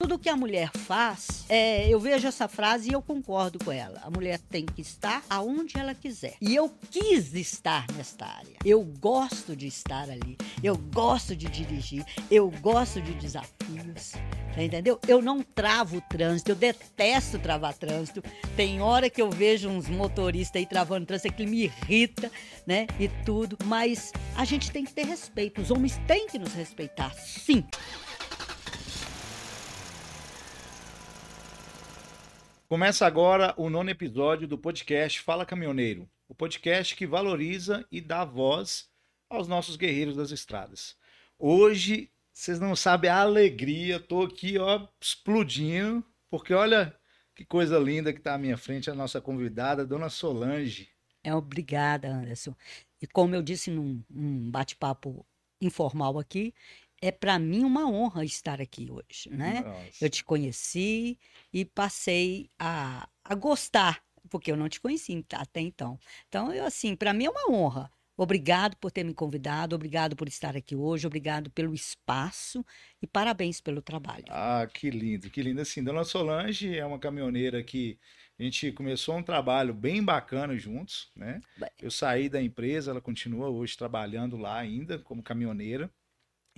Tudo que a mulher faz, é, eu vejo essa frase e eu concordo com ela. A mulher tem que estar aonde ela quiser. E eu quis estar nesta área. Eu gosto de estar ali. Eu gosto de dirigir. Eu gosto de desafios. Entendeu? Eu não travo o trânsito, eu detesto travar trânsito. Tem hora que eu vejo uns motoristas aí travando trânsito que me irrita, né? E tudo. Mas a gente tem que ter respeito. Os homens têm que nos respeitar, sim. Começa agora o nono episódio do podcast Fala Caminhoneiro, o podcast que valoriza e dá voz aos nossos guerreiros das estradas. Hoje, vocês não sabem a alegria, tô aqui, ó, explodindo, porque olha que coisa linda que está à minha frente, a nossa convidada, Dona Solange. É, obrigada, Anderson. E como eu disse num, num bate-papo informal aqui, é para mim uma honra estar aqui hoje, né? Nossa. Eu te conheci e passei a, a gostar, porque eu não te conheci até então. Então, eu assim, para mim é uma honra. Obrigado por ter me convidado, obrigado por estar aqui hoje, obrigado pelo espaço e parabéns pelo trabalho. Ah, que lindo, que lindo. Assim, Dona Solange é uma caminhoneira que a gente começou um trabalho bem bacana juntos, né? Eu saí da empresa, ela continua hoje trabalhando lá ainda como caminhoneira.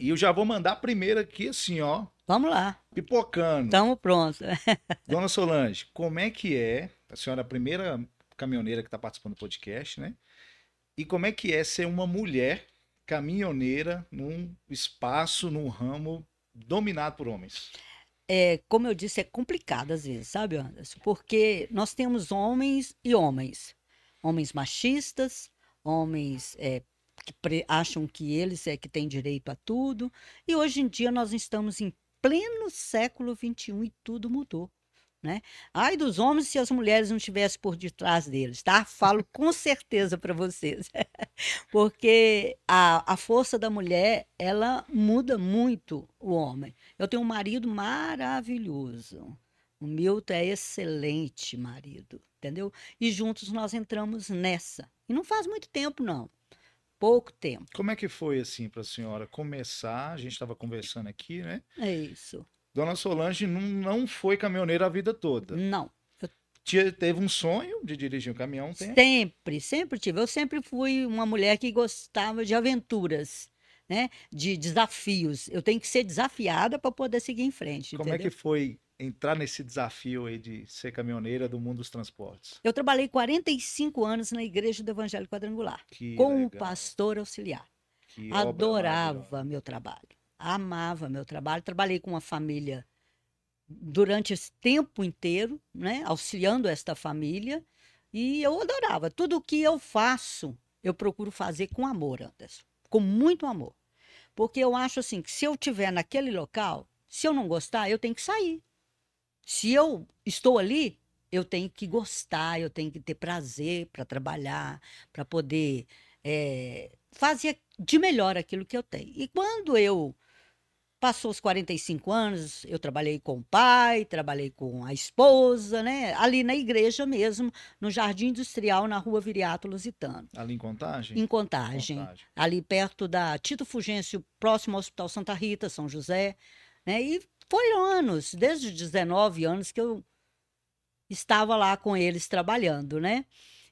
E eu já vou mandar primeiro aqui assim, ó. Vamos lá. Pipocando. Estamos prontos. Dona Solange, como é que é? A senhora é a primeira caminhoneira que está participando do podcast, né? E como é que é ser uma mulher caminhoneira num espaço, num ramo dominado por homens? É, como eu disse, é complicado às vezes, sabe, Anderson? Porque nós temos homens e homens. Homens machistas, homens é, que acham que eles é que têm direito a tudo. E hoje em dia nós estamos em pleno século XXI e tudo mudou. Né? Ai dos homens se as mulheres não estivessem por detrás deles, tá? Falo com certeza para vocês. Porque a, a força da mulher, ela muda muito o homem. Eu tenho um marido maravilhoso. O Milton é excelente marido, entendeu? E juntos nós entramos nessa. E não faz muito tempo, não pouco tempo. Como é que foi assim para a senhora começar? A gente estava conversando aqui, né? É isso. Dona Solange não, não foi caminhoneira a vida toda. Não. Tinha, teve um sonho de dirigir um caminhão? Tem? Sempre, sempre tive. Eu sempre fui uma mulher que gostava de aventuras, né? De desafios. Eu tenho que ser desafiada para poder seguir em frente. Como entendeu? é que foi entrar nesse desafio aí de ser caminhoneira do mundo dos transportes? Eu trabalhei 45 anos na Igreja do Evangelho Quadrangular, que com o pastor auxiliar. Que Adorava meu trabalho, amava meu trabalho. Trabalhei com uma família durante esse tempo inteiro, né, auxiliando esta família, e eu adorava. Tudo o que eu faço, eu procuro fazer com amor, Anderson, com muito amor. Porque eu acho assim, que se eu estiver naquele local, se eu não gostar, eu tenho que sair. Se eu estou ali, eu tenho que gostar, eu tenho que ter prazer para trabalhar, para poder é, fazer de melhor aquilo que eu tenho. E quando eu passou os 45 anos, eu trabalhei com o pai, trabalhei com a esposa, né? Ali na igreja mesmo, no Jardim Industrial, na rua Viriato Lusitano. Ali em Contagem? Em Contagem. Contagem. Ali perto da Tito Fugêncio, próximo ao Hospital Santa Rita, São José. Né? E foi anos, desde os 19 anos que eu estava lá com eles trabalhando, né?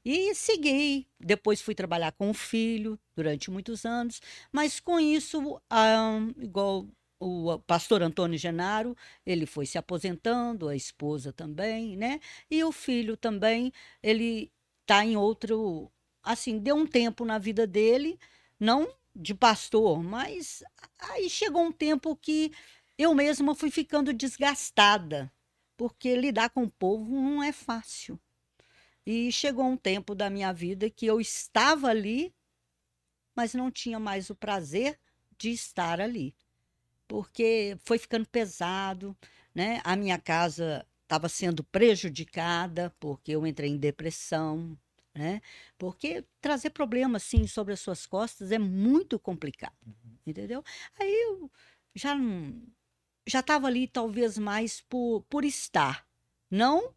E segui. Depois fui trabalhar com o filho durante muitos anos, mas com isso, ah, igual o pastor Antônio Genaro, ele foi se aposentando, a esposa também, né? E o filho também, ele está em outro. Assim, deu um tempo na vida dele, não de pastor, mas aí chegou um tempo que eu mesma fui ficando desgastada, porque lidar com o povo não é fácil. E chegou um tempo da minha vida que eu estava ali, mas não tinha mais o prazer de estar ali, porque foi ficando pesado, né? A minha casa estava sendo prejudicada porque eu entrei em depressão, né? Porque trazer problemas assim sobre as suas costas é muito complicado, uhum. entendeu? Aí eu já não já estava ali talvez mais por, por estar, não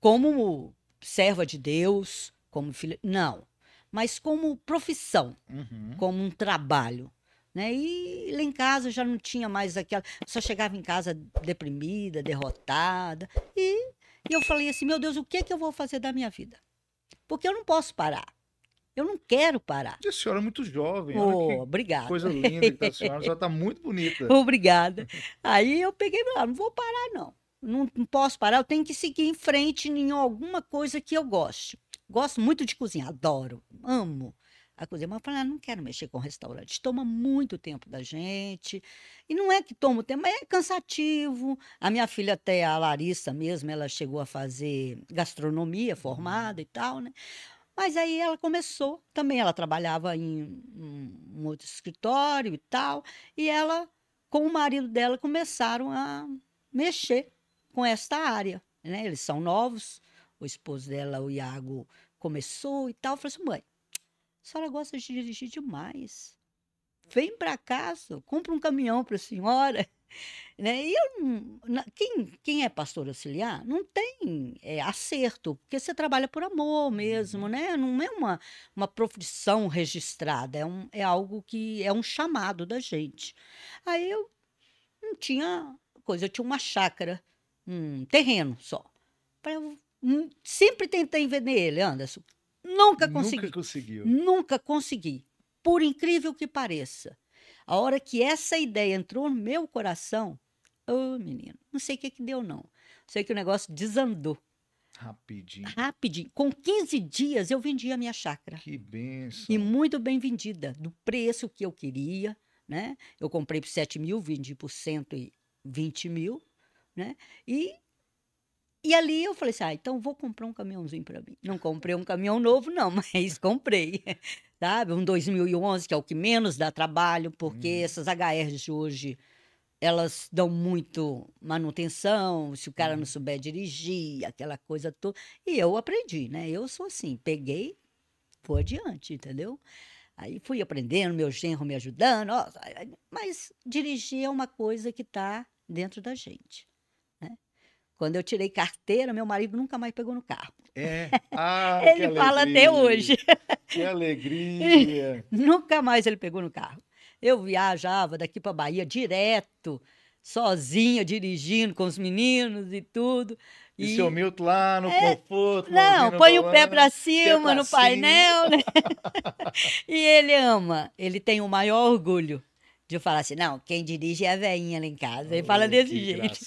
como serva de Deus, como filha, não, mas como profissão, uhum. como um trabalho. Né? E lá em casa já não tinha mais aquela. Só chegava em casa deprimida, derrotada. E, e eu falei assim: meu Deus, o que, é que eu vou fazer da minha vida? Porque eu não posso parar. Eu não quero parar. E a senhora é muito jovem. Oh, obrigada. Coisa linda que tá a senhora. A senhora está muito bonita. Obrigada. Aí eu peguei e falei, não vou parar, não. não. Não posso parar, eu tenho que seguir em frente em alguma coisa que eu goste. Gosto muito de cozinhar, adoro, amo a cozinha. Mas eu falei, ah, não quero mexer com restaurante. Toma muito tempo da gente. E não é que toma o tempo, mas é cansativo. A minha filha, até a Larissa mesmo, ela chegou a fazer gastronomia formada e tal, né? Mas aí ela começou também, ela trabalhava em um outro escritório e tal, e ela, com o marido dela, começaram a mexer com esta área. Né? Eles são novos, o esposo dela, o Iago, começou e tal. Eu falei assim, mãe, a senhora gosta de dirigir demais. Vem para casa, compra um caminhão para a senhora. Né? E eu, quem, quem é pastor auxiliar não tem é, acerto, porque você trabalha por amor mesmo, uhum. né? Não é uma, uma profissão registrada, é, um, é algo que é um chamado da gente. Aí eu não tinha coisa, eu tinha uma chácara, um terreno só. Eu hum, sempre tentei vender ele, Anderson. Nunca consegui. Nunca conseguiu. Nunca consegui. Por incrível que pareça. A hora que essa ideia entrou no meu coração, ô oh, menino, não sei o que, que deu, não. Sei que o negócio desandou. Rapidinho. Rapidinho. Com 15 dias eu vendi a minha chácara. Que benção. E muito bem vendida, do preço que eu queria, né? Eu comprei por 7 mil, vendi por 120 mil, né? E, e ali eu falei assim, ah, então vou comprar um caminhãozinho para mim. Não comprei um caminhão novo, não, mas comprei sabe? Um 2011, que é o que menos dá trabalho, porque hum. essas HRs de hoje, elas dão muito manutenção, se o cara não souber dirigir, aquela coisa toda. E eu aprendi, né? Eu sou assim, peguei, fui adiante, entendeu? Aí fui aprendendo, meu genro me ajudando, ó, mas dirigir é uma coisa que está dentro da gente. Quando eu tirei carteira, meu marido nunca mais pegou no carro. É. Ah, ele fala até hoje. Que alegria. nunca mais ele pegou no carro. Eu viajava daqui para Bahia direto, sozinha, dirigindo com os meninos e tudo. E, e seu Milton lá no é, conforto. Não, põe o pé para cima pé no cima. painel. Né? e ele ama, ele tem o maior orgulho de falar assim, não, quem dirige é a veinha lá em casa. Ele oh, fala desse jeito.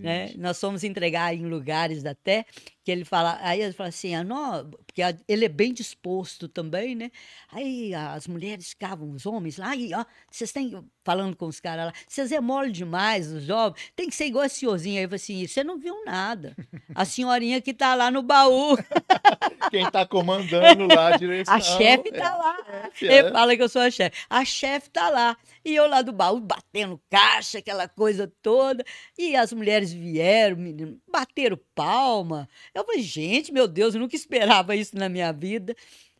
Né? Nós fomos entregar em lugares até que ele fala, aí ele fala assim, ah, não, porque ele é bem disposto também, né? Aí as mulheres ficavam, os homens lá, aí, ó, vocês têm, falando com os caras lá, vocês é mole demais, os jovens, tem que ser igual a senhorzinha. Aí eu falei assim, você não viu nada. A senhorinha que tá lá no baú. Quem tá comandando lá a direção. A chefe tá é lá. É, ele fala que eu sou a chefe. A chefe tá lá. E eu lá do baú, batendo caixa, aquela coisa toda. E as mulheres vieram, menino, bateram palma. Eu falei, gente, meu Deus, eu nunca esperava isso na minha vida.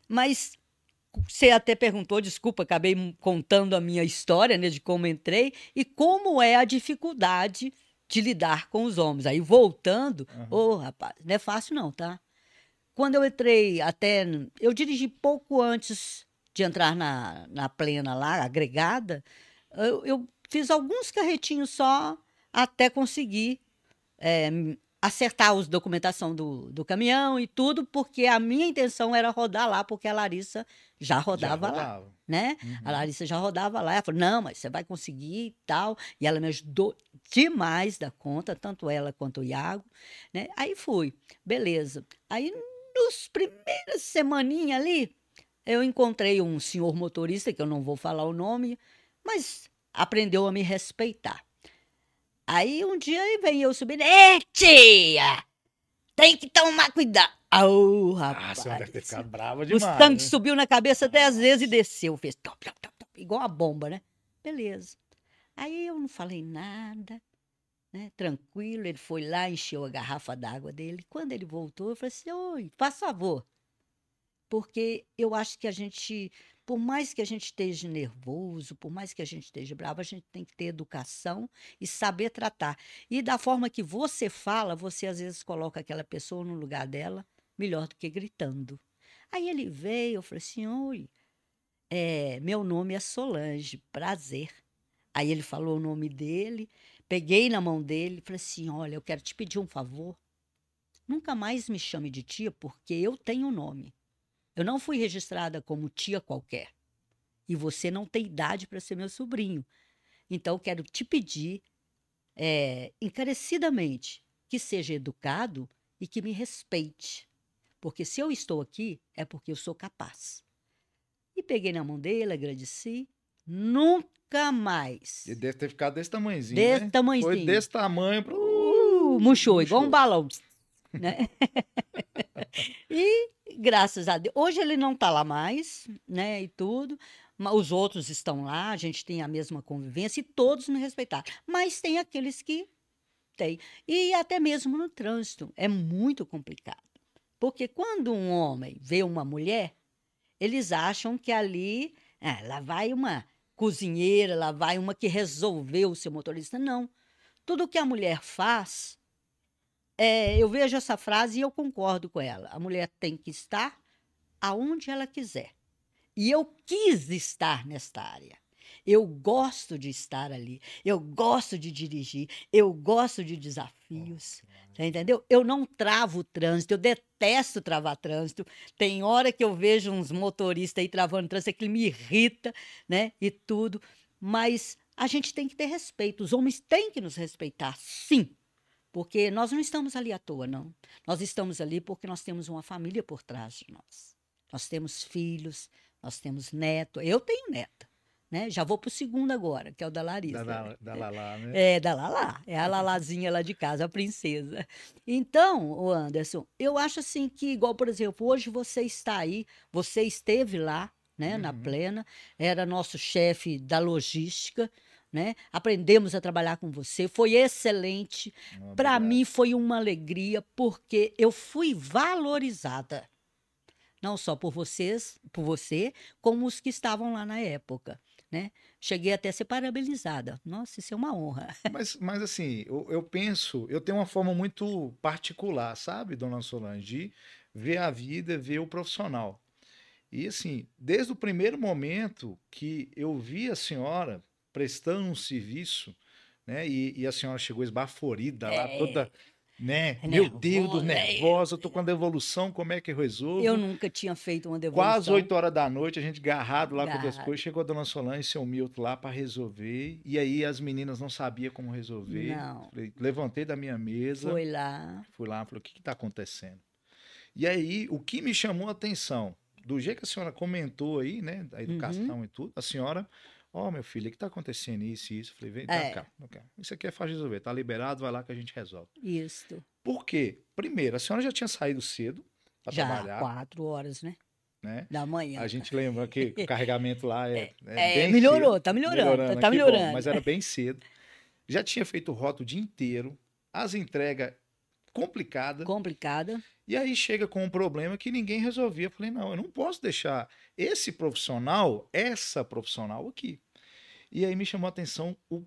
Mas você até perguntou, desculpa, acabei contando a minha história, né, de como entrei e como é a dificuldade de lidar com os homens. Aí voltando, ô uhum. oh, rapaz, não é fácil não, tá? Quando eu entrei, até eu dirigi pouco antes de entrar na, na plena lá, agregada, eu, eu fiz alguns carretinhos só até conseguir é, acertar os documentação do, do caminhão e tudo, porque a minha intenção era rodar lá, porque a Larissa já rodava, já rodava. lá, né? Uhum. A Larissa já rodava lá, ela falou, não, mas você vai conseguir e tal, e ela me ajudou demais da conta, tanto ela quanto o Iago, né? Aí fui, beleza. Aí, nos primeiras semaninhas ali, eu encontrei um senhor motorista, que eu não vou falar o nome, mas aprendeu a me respeitar. Aí um dia vem eu subindo, Ê, tia! Tem que tomar cuidado. Oh, rapaz. Ah, você deve ter ficado brava demais. O tanque né? subiu na cabeça dez vezes e desceu. Fez top, top, top, top, igual a bomba, né? Beleza. Aí eu não falei nada, né? Tranquilo. Ele foi lá, encheu a garrafa d'água dele. Quando ele voltou, eu falei assim: Oi, faz favor. Porque eu acho que a gente por mais que a gente esteja nervoso, por mais que a gente esteja bravo, a gente tem que ter educação e saber tratar. E da forma que você fala, você às vezes coloca aquela pessoa no lugar dela melhor do que gritando. Aí ele veio, eu falei assim: oi. é, meu nome é Solange, prazer. Aí ele falou o nome dele, peguei na mão dele e falei assim: olha, eu quero te pedir um favor. Nunca mais me chame de tia, porque eu tenho nome. Eu não fui registrada como tia qualquer. E você não tem idade para ser meu sobrinho. Então, eu quero te pedir, é, encarecidamente, que seja educado e que me respeite. Porque se eu estou aqui, é porque eu sou capaz. E peguei na mão dele, agradeci. Nunca mais. Ele deve ter ficado desse tamanhozinho. Desse né? tamanhozinho. Foi desse tamanho. Pro... Uh, murchou, igual um murchou. balão. Né? e graças a Deus. Hoje ele não está lá mais, né? E tudo. Mas os outros estão lá, a gente tem a mesma convivência e todos me respeitaram. Mas tem aqueles que têm. E até mesmo no trânsito. É muito complicado. Porque quando um homem vê uma mulher, eles acham que ali, ah, lá vai uma cozinheira, lá vai uma que resolveu ser motorista. Não. Tudo que a mulher faz, é, eu vejo essa frase e eu concordo com ela. A mulher tem que estar aonde ela quiser. E eu quis estar nesta área. Eu gosto de estar ali. Eu gosto de dirigir. Eu gosto de desafios. Entendeu? Eu não travo o trânsito. Eu detesto travar trânsito. Tem hora que eu vejo uns motoristas aí travando trânsito, aquilo me irrita, né? E tudo. Mas a gente tem que ter respeito. Os homens têm que nos respeitar, sim. Porque nós não estamos ali à toa, não. Nós estamos ali porque nós temos uma família por trás de nós. Nós temos filhos, nós temos neto. Eu tenho neta. Né? Já vou para o segundo agora, que é o da Larissa. Da, da, da Lala, né? É, da Lala. É a Lalazinha lá de casa, a princesa. Então, o Anderson, eu acho assim que, igual, por exemplo, hoje você está aí, você esteve lá, né, na Uhum. plena, era nosso chefe da logística, né? Aprendemos a trabalhar com você, foi excelente. Para mim foi uma alegria, porque eu fui valorizada. Não só por vocês, por você, como os que estavam lá na época, né? Cheguei até a ser parabenizada. Nossa, isso é uma honra. Mas, mas assim, eu, eu penso, eu tenho uma forma muito particular, sabe, dona Solange, de ver a vida, ver o profissional. E assim, desde o primeiro momento que eu vi a senhora prestando um serviço, né, e, e a senhora chegou esbaforida lá, É. toda, né, meu Deus, Nervosa, é. nervosa, eu tô com a devolução, como é que eu resolvo? Eu nunca tinha feito uma devolução. Quase 8 horas da noite, a gente garrado lá com as Garrado. coisas. Chegou a dona Solange e seu Milton lá para resolver. E aí as meninas não sabiam como resolver. Não. Levantei da minha mesa, Foi lá. fui lá, falei, o que está acontecendo? E aí, o que me chamou a atenção, do jeito que a senhora comentou aí, né, da educação e tudo, a senhora, ó, meu filho, o que está acontecendo isso e isso? Falei, vem É. cá, cá. Isso aqui é fácil de resolver, tá liberado, vai lá que a gente resolve. Isso. Por quê? Primeiro, a senhora já tinha saído cedo para Já trabalhar, quatro horas, né? né? Da manhã. A gente lembra que o carregamento lá é, É, bem melhorou, cedo. tá melhorando, tá que bom, melhorando. mas era bem cedo. Já tinha feito rota o dia inteiro, as entregas complicadas, Complicada. e aí chega com um problema que ninguém resolvia. Eu falei, não, eu não posso deixar esse profissional, essa profissional aqui. E aí me chamou a atenção o,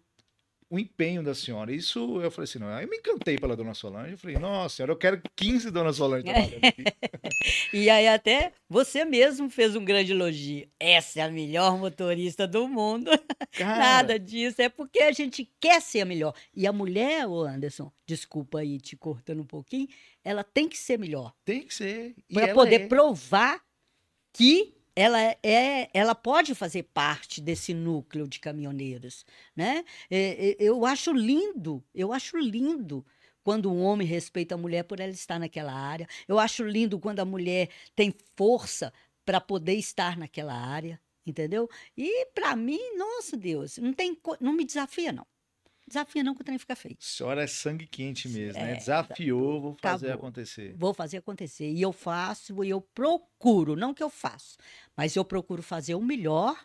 o empenho da senhora. Isso eu falei assim, não, aí eu me encantei pela dona Solange. Eu falei, nossa senhora, eu quero 15 dona Solange trabalhando aqui. E aí até você mesmo fez um grande elogio. Essa é a melhor motorista do mundo. Cara, Nada disso. É porque a gente quer ser a melhor. E a mulher, ô Anderson, desculpa aí te cortando um pouquinho, ela tem que ser melhor. tem que ser. Para poder é. provar que ela é, ela pode fazer parte desse núcleo de caminhoneiros, né? É, é, eu acho lindo, eu acho lindo quando um homem respeita a mulher por ela estar naquela área. Eu acho lindo quando a mulher tem força para poder estar naquela área, entendeu? E para mim, nossa Deus, não tem, não me desafia não. Desafia não que o trem fica feio. A senhora é sangue quente mesmo, né? É, Desafiou, vou fazer acabou. acontecer. Vou fazer acontecer. E eu faço, e eu procuro, não que eu faço, mas eu procuro fazer o melhor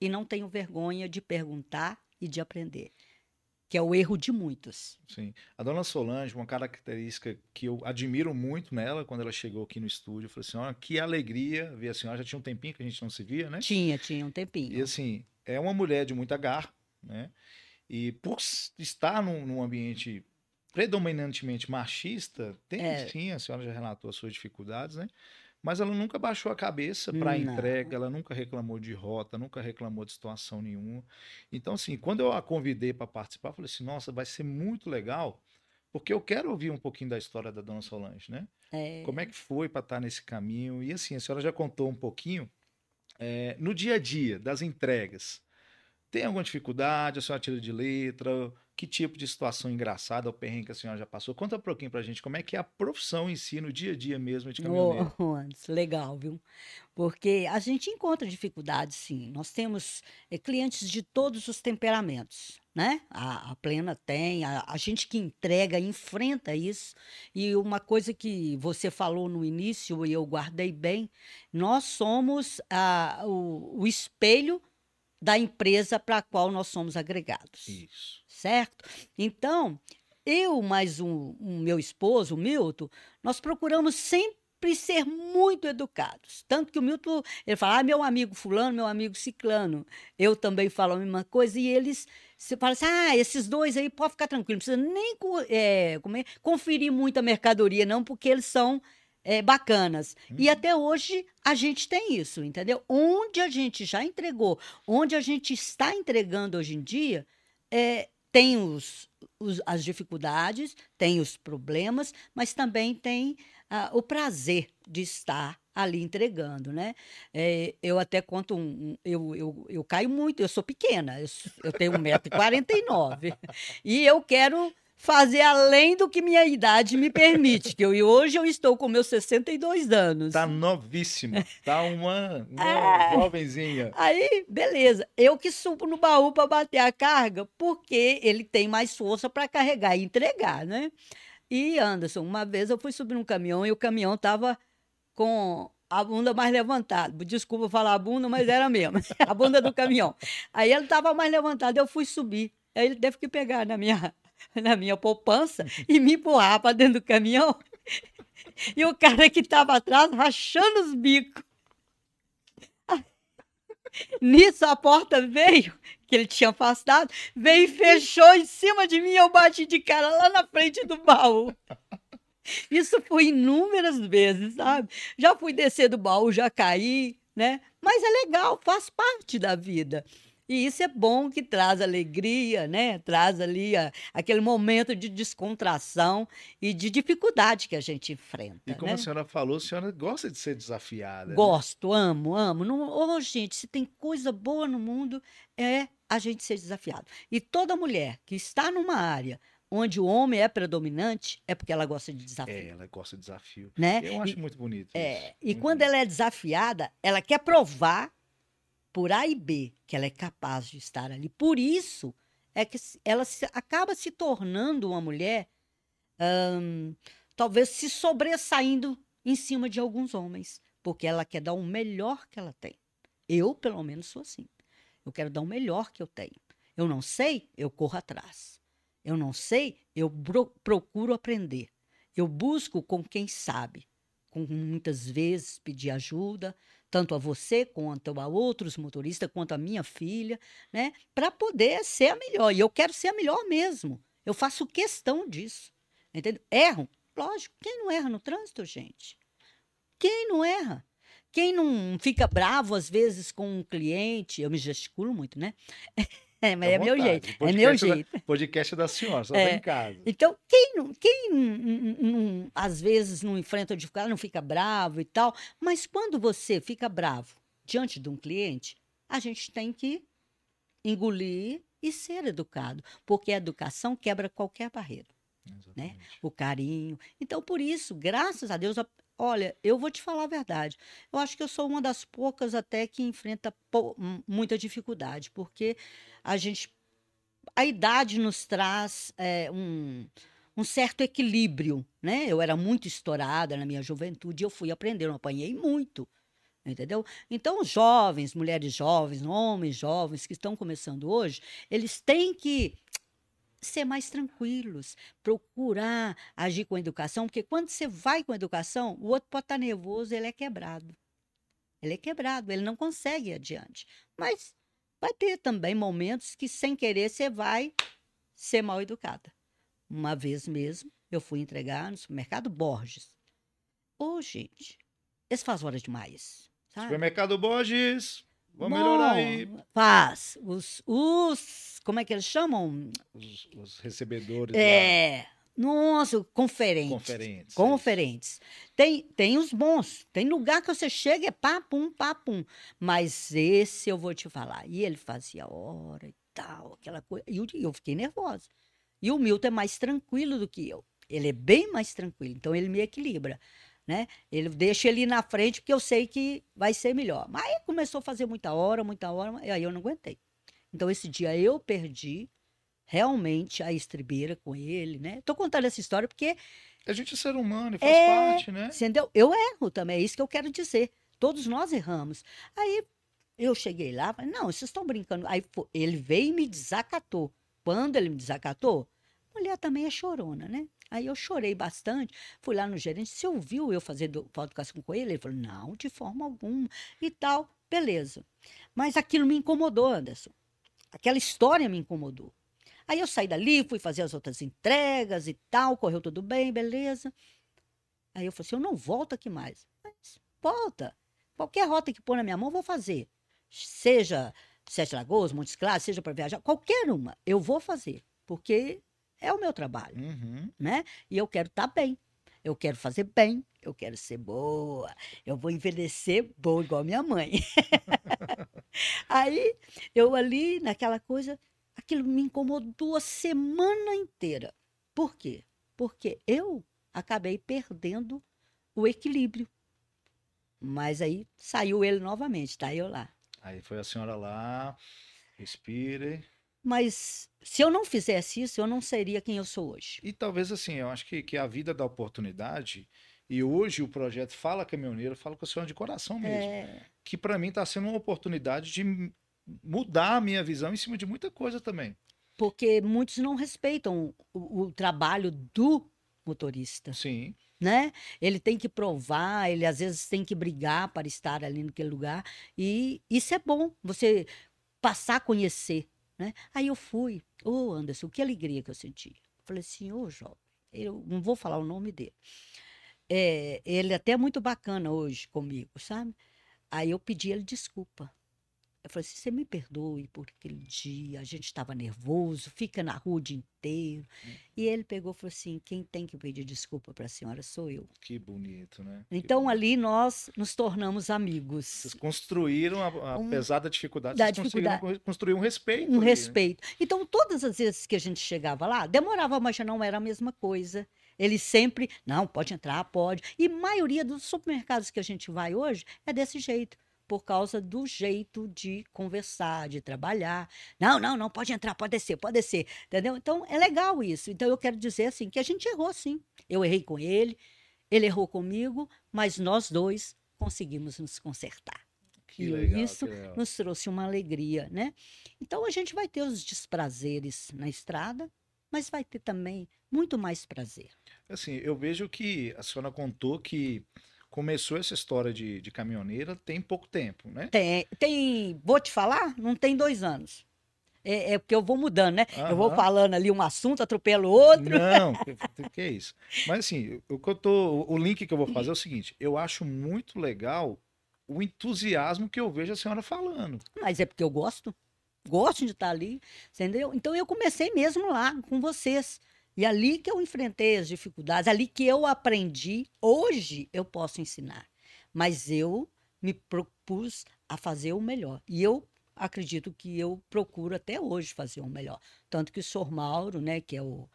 e não tenho vergonha de perguntar e de aprender. Que é o erro de muitos. Sim. A dona Solange, uma característica que eu admiro muito nela quando ela chegou aqui no estúdio, eu falei assim: olha, que alegria ver a senhora. Já tinha um tempinho que a gente não se via, né? Tinha, tinha um tempinho. E assim, é uma mulher de muita garra, né? E por estar num, num ambiente predominantemente machista, tem É. sim, a senhora já relatou as suas dificuldades, né? mas ela nunca baixou a cabeça para entrega, ela nunca reclamou de rota, nunca reclamou de situação nenhuma. Então, assim, quando eu a convidei para participar, eu falei assim: nossa, vai ser muito legal, porque eu quero ouvir um pouquinho da história da dona Solange, né? É, Como é que foi para estar nesse caminho? E assim, a senhora já contou um pouquinho. é, no dia a dia das entregas, tem alguma dificuldade? A senhora tira de letra? Que tipo de situação engraçada ou perrengue que a senhora já passou? Conta um pouquinho pra gente como é que é a profissão em si, no dia a dia mesmo de caminhoneiro. Anderson, legal, viu? Porque a gente encontra dificuldades, sim. Nós temos eh, clientes de todos os temperamentos, né? A, a Plena tem, a, a gente que entrega enfrenta isso. E uma coisa que você falou no início e eu guardei bem, nós somos ah, o, o espelho da empresa para a qual nós somos agregados Isso. certo? Então, eu mais um, um meu esposo, o Milton, nós procuramos sempre ser muito educados. Tanto que o Milton, ele fala, ah, meu amigo fulano, meu amigo ciclano. Eu também falo a mesma coisa e eles você fala assim, ah, esses dois aí pode ficar tranquilo, não precisa nem é, como é, conferir muita mercadoria não, porque eles são é, bacanas. E Uhum. até hoje a gente tem isso, entendeu? Onde a gente já entregou, onde a gente está entregando hoje em dia, é, tem os, os- as dificuldades, tem os problemas, mas também tem ah, o prazer de estar ali entregando, né? É, eu até conto um, um- eu, eu, eu caio muito, eu sou pequena, eu, eu tenho 1,49m e eu quero fazer além do que minha idade me permite, que eu, e hoje eu estou com meus 62 anos. Tá novíssima. Tá uma, uma É. jovenzinha. Aí, beleza. Eu que subo no baú para bater a carga, porque ele tem mais força para carregar e entregar, né? E Anderson, uma vez eu fui subir num caminhão e o caminhão tava com a bunda mais levantada. Desculpa falar a bunda, mas era mesmo. A bunda do caminhão. Aí ele tava mais levantado, eu fui subir. Aí ele teve que pegar na minha, na minha poupança e me empurrar para dentro do caminhão. E o cara que tava atrás rachando os bicos. Nisso a porta veio, que ele tinha afastado, veio e fechou em cima de mim. Eu bati de cara lá na frente do baú. Isso foi inúmeras vezes, sabe? Já fui descer do baú, já caí, né? Mas é legal, faz parte da vida. E isso é bom que traz alegria, né? Traz ali a- aquele momento de descontração e de dificuldade que a gente enfrenta. E como né? a senhora falou, a senhora gosta de ser desafiada. né? Gosto, amo, amo. Não, ô, gente, se tem coisa boa no mundo, é a gente ser desafiado. E toda mulher que está numa área onde o homem é predominante, é porque ela gosta de desafio. É, ela gosta de desafio. Né? Eu acho muito bonito isso. É, e Muito quando ela é desafiada, ela quer provar por A e B que ela é capaz de estar ali. Por isso é que ela se- acaba se tornando uma mulher, ahn, talvez se sobressaindo em cima de alguns homens, porque ela quer dar o melhor que ela tem. Eu, pelo menos, sou assim. Eu quero dar o melhor que eu tenho. Eu não sei, eu corro atrás. Eu não sei, eu procuro aprender. Eu busco com quem sabe, com muitas vezes pedir ajuda, tanto a você quanto a outros motoristas, quanto a minha filha, né, para poder ser a melhor. E eu quero ser a melhor mesmo. Eu faço questão disso. Entendeu? Erro? Lógico. Quem não erra no trânsito, gente? Quem não erra? Quem não fica bravo às vezes com um cliente? Eu me gesticulo muito, né? É, mas é à meu jeito. É Podcast meu da- jeito. Podcast da senhora, só É. tá em casa. Então, quem, quem não- não- às vezes não enfrenta dificuldade, não fica bravo e tal, mas quando você fica bravo diante de um cliente, a gente tem que engolir e ser educado, porque a educação quebra qualquer barreira, Exatamente. o carinho. Então, por isso, graças a Deus, olha, eu vou te falar a verdade. Eu acho que eu sou uma das poucas até que enfrenta muita dificuldade, porque a gente a idade nos traz é, um, um certo equilíbrio, né? Eu era muito estourada na minha juventude, eu fui aprendendo, eu apanhei muito, entendeu? Então, jovens, mulheres jovens, homens jovens que estão começando hoje, eles têm que ser mais tranquilos, procurar agir com educação, porque quando você vai com educação, o outro pode estar nervoso, ele é quebrado. Ele é quebrado, ele não consegue ir adiante. Mas vai ter também momentos que, sem querer, você vai ser mal educada. Uma vez mesmo, eu fui entregar no supermercado Borges. Ô, gente, eles fazem hora demais. Sabe? Supermercado Borges, vamos Bom, melhorar aí. Faz. Os, os. Como é que eles chamam? Os, os recebedores lá, É. Nossa, conferentes. conferentes. Conferentes. Tem, tem os bons. Tem lugar que você chega é papum, papum. Mas esse eu vou te falar. E ele fazia hora e tal, aquela coisa. E eu, eu fiquei nervosa. E o Milton é mais tranquilo do que eu. Ele é bem mais tranquilo. Então ele me equilibra. Né? Ele deixa ele ir na frente porque eu sei que vai ser melhor. Mas aí começou a fazer muita hora, muita hora, e aí eu não aguentei. Então esse dia eu perdi realmente a estribeira com ele, né? Tô contando essa história porque A gente é ser humano e faz É, parte, né? Entendeu? Eu erro também, é isso que eu quero dizer. Todos nós erramos. Aí eu cheguei lá, falei, não, vocês estão brincando. Aí ele veio e me desacatou. Quando ele me desacatou, mulher também é chorona, né? Aí eu chorei bastante, fui lá no gerente, você ouviu eu fazer do- podcast com ele? Ele falou, não, de forma alguma, e tal, beleza. Mas aquilo me incomodou, Anderson. Aquela história me incomodou. Aí eu saí dali, fui fazer as outras entregas e tal, correu tudo bem, beleza. Aí eu falei assim, eu não volto aqui mais. Mas volta. Qualquer rota que pôr na minha mão, eu vou fazer. Seja Sete Lagoas, Montes Claros, seja para viajar, qualquer uma, eu vou fazer. Porque é o meu trabalho, Uhum. né? E eu quero estar bem. Eu quero fazer bem, eu quero ser boa, eu vou envelhecer boa igual minha mãe. Aí eu ali, naquela coisa, aquilo me incomodou a semana inteira. Por quê? Porque eu acabei perdendo o equilíbrio. Mas aí saiu ele novamente, tá eu lá. Aí foi a senhora lá, respire. Mas se eu não fizesse isso, eu não seria quem eu sou hoje. E talvez assim, eu acho que, que a vida dá oportunidade. E hoje o projeto Fala Caminhoneiro fala com a senhora de coração mesmo. É, Que para mim está sendo uma oportunidade de mudar a minha visão em cima de muita coisa também. porque muitos não respeitam o, o trabalho do motorista, Sim. né? Ele tem que provar, ele às vezes tem que brigar para estar ali naquele lugar. E isso é bom, você passar a conhecer, né? Aí eu fui, ô Anderson, que alegria que eu senti. Falei assim, ô jovem, eu não vou falar o nome dele. É, ele até é muito bacana hoje comigo, sabe? Aí eu pedi ele desculpa. Eu falei assim, você me perdoe por aquele dia, a gente estava nervoso, fica na rua o dia inteiro. E ele pegou e falou assim, quem tem que pedir desculpa para a senhora sou eu. Que bonito, né? Então bonito. ali nós nos tornamos amigos. Vocês construíram, a- Um- apesar da dificuldade, da vocês conseguiram dificuldade. construir um respeito. Um ali, né? respeito. Então, todas as vezes que a gente chegava lá, demorava, mas já não era a mesma coisa. Ele sempre, não, pode entrar, pode. E a maioria dos supermercados que a gente vai hoje é desse jeito, por causa do jeito de conversar, de trabalhar. Não, não, não, pode entrar, pode descer, pode descer. Entendeu? Então, é legal isso. Então, eu quero dizer assim, que a gente errou sim. Eu errei com ele, ele errou comigo, mas nós dois conseguimos nos consertar. Que E legal, isso que nos trouxe uma alegria, né? Então a gente vai ter os desprazeres na estrada, mas vai ter também muito mais prazer. Assim, eu vejo que a senhora contou que começou essa história de, de caminhoneira tem pouco tempo, né? Tem, tem, vou te falar, não tem dois anos. É, é porque eu vou mudando, né? Eu vou Aham. falando ali um assunto, atropelo outro. Não, que, que é isso. Mas assim, o, que eu tô, o link que eu vou fazer é o seguinte: eu acho muito legal o entusiasmo que eu vejo a senhora falando. Mas é porque eu gosto. Gosto de estar ali, entendeu? Então eu comecei mesmo lá com vocês. E ali que eu enfrentei as dificuldades, ali que eu aprendi. Hoje eu posso ensinar. Mas eu me propus a fazer o melhor. E eu acredito que eu procuro até hoje fazer o melhor. Tanto que o senhor Mauro, né, que é o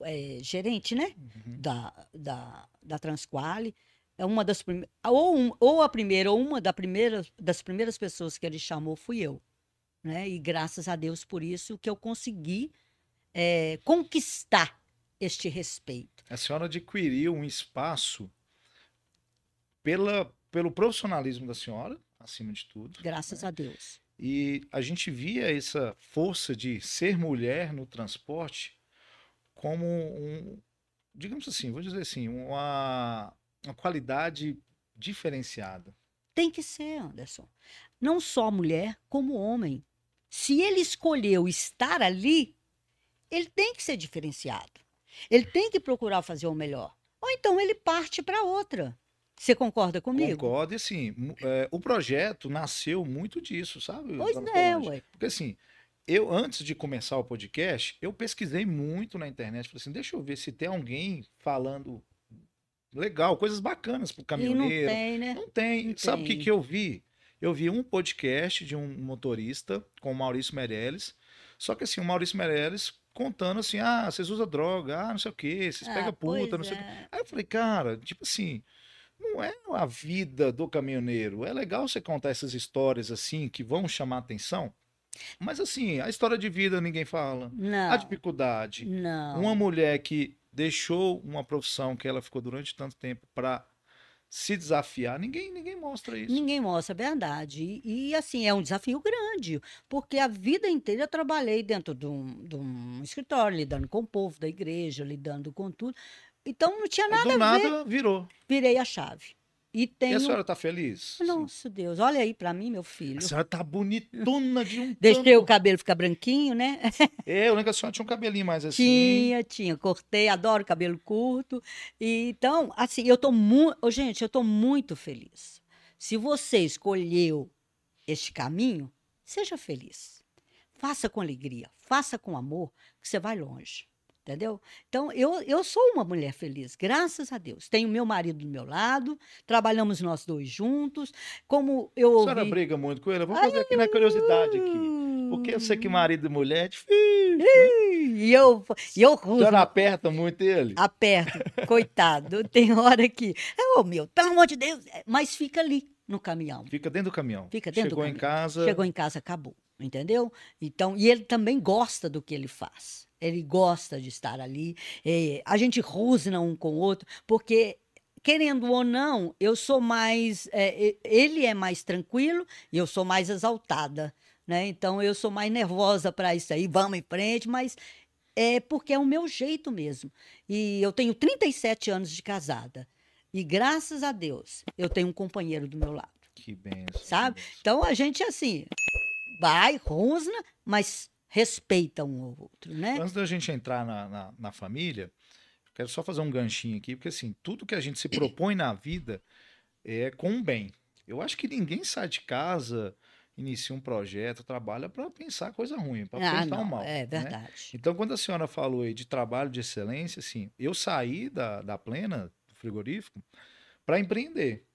é, gerente, né? da, da, da Transquali. É uma das primeiras, ou, um- ou a primeira, ou uma da primeira, das primeiras pessoas que ele chamou fui eu. Né? E graças a Deus por isso que eu consegui eh, conquistar este respeito. A senhora adquiriu um espaço pela, pelo profissionalismo da senhora, acima de tudo. Graças a Deus. E a gente via essa força de ser mulher no transporte como um, digamos assim, vou dizer assim, uma, uma qualidade diferenciada. Tem que ser, Anderson. Não só mulher, como homem. Se ele escolheu estar ali, ele tem que ser diferenciado. Ele tem que procurar fazer o melhor. Ou então ele parte para outra. Você concorda comigo? Concordo, e assim, mu- é, o projeto nasceu muito disso, sabe? Pois é, ué. Porque assim, eu antes de começar o podcast, eu pesquisei muito na internet, falei assim, deixa eu ver se tem alguém falando legal, coisas bacanas pro E não caminhoneiro. tem, né? Não tem. Não Sabe o que que eu vi? Eu vi um podcast de um motorista com o Maurício Meirelles. Só que assim, o Maurício Meirelles contando assim: ah, vocês usam droga, ah, não sei o quê, vocês Ah, pegam puta, não sei o quê. é. Aí eu falei, cara, tipo assim, não é a vida do caminhoneiro. É legal você contar essas histórias assim que vão chamar atenção. Mas assim, a história de vida ninguém fala. A Não, dificuldade. não. Uma mulher que deixou uma profissão que ela ficou durante tanto tempo para se desafiar, ninguém, ninguém mostra isso. Ninguém mostra a verdade. E, e, assim, é um desafio grande, porque a vida inteira eu trabalhei dentro de um, de um escritório, lidando com o povo da igreja, lidando com tudo. Então não tinha nada do a ver. nada virou. Virei a chave. E E a senhora tá feliz? Nossa Deus, olha aí pra mim, meu A filho. senhora tá bonitona de um Deixei o tanto. cabelo ficar branquinho, né? É, eu lembro que a senhora tinha um cabelinho mais assim. Tinha, tinha. Cortei, adoro cabelo curto. E, então, assim, eu tô muito. Gente, eu tô muito feliz. Se você escolheu este caminho, seja feliz. Faça com alegria, faça com amor, que você vai longe. Entendeu? Então, eu, eu sou uma mulher feliz, graças a Deus. Tenho meu marido do meu lado, trabalhamos nós dois juntos. Como eu A ouvi. senhora briga muito com ele? Vou fazer aqui na curiosidade aqui. Porque eu sei que marido e mulher é difícil. E eu, e eu A senhora aperta muito ele? aperto, coitado. Tem hora que, oh meu, pelo amor de Deus, mas fica ali no caminhão. Fica dentro do caminhão. Fica dentro do Chegou em caminhão. casa. Chegou em casa, acabou, entendeu? Então, e ele também gosta do que ele faz. Ele gosta de estar ali. Eh, a gente rosna um com o outro, porque querendo ou não, eu sou mais, eh, ele é mais tranquilo e eu sou mais exaltada, né? Então eu sou mais nervosa para isso aí. Vamos em frente, mas é porque é o meu jeito mesmo. E eu tenho 37 anos de casada. E graças a Deus, eu tenho um companheiro do meu lado. Que benção. Sabe? Então a gente assim vai, rosna, mas respeita um ao outro, né? Antes da gente entrar na, na, na família, quero só fazer um ganchinho aqui, porque assim, tudo que a gente se propõe na vida é com um bem. Eu acho que ninguém sai de casa, inicia um projeto, trabalha para pensar coisa ruim, para Ah, pensar o não, mal. é né? verdade. Então, quando a senhora falou aí de trabalho de excelência, assim, eu saí da, da plena, do frigorífico, para empreender.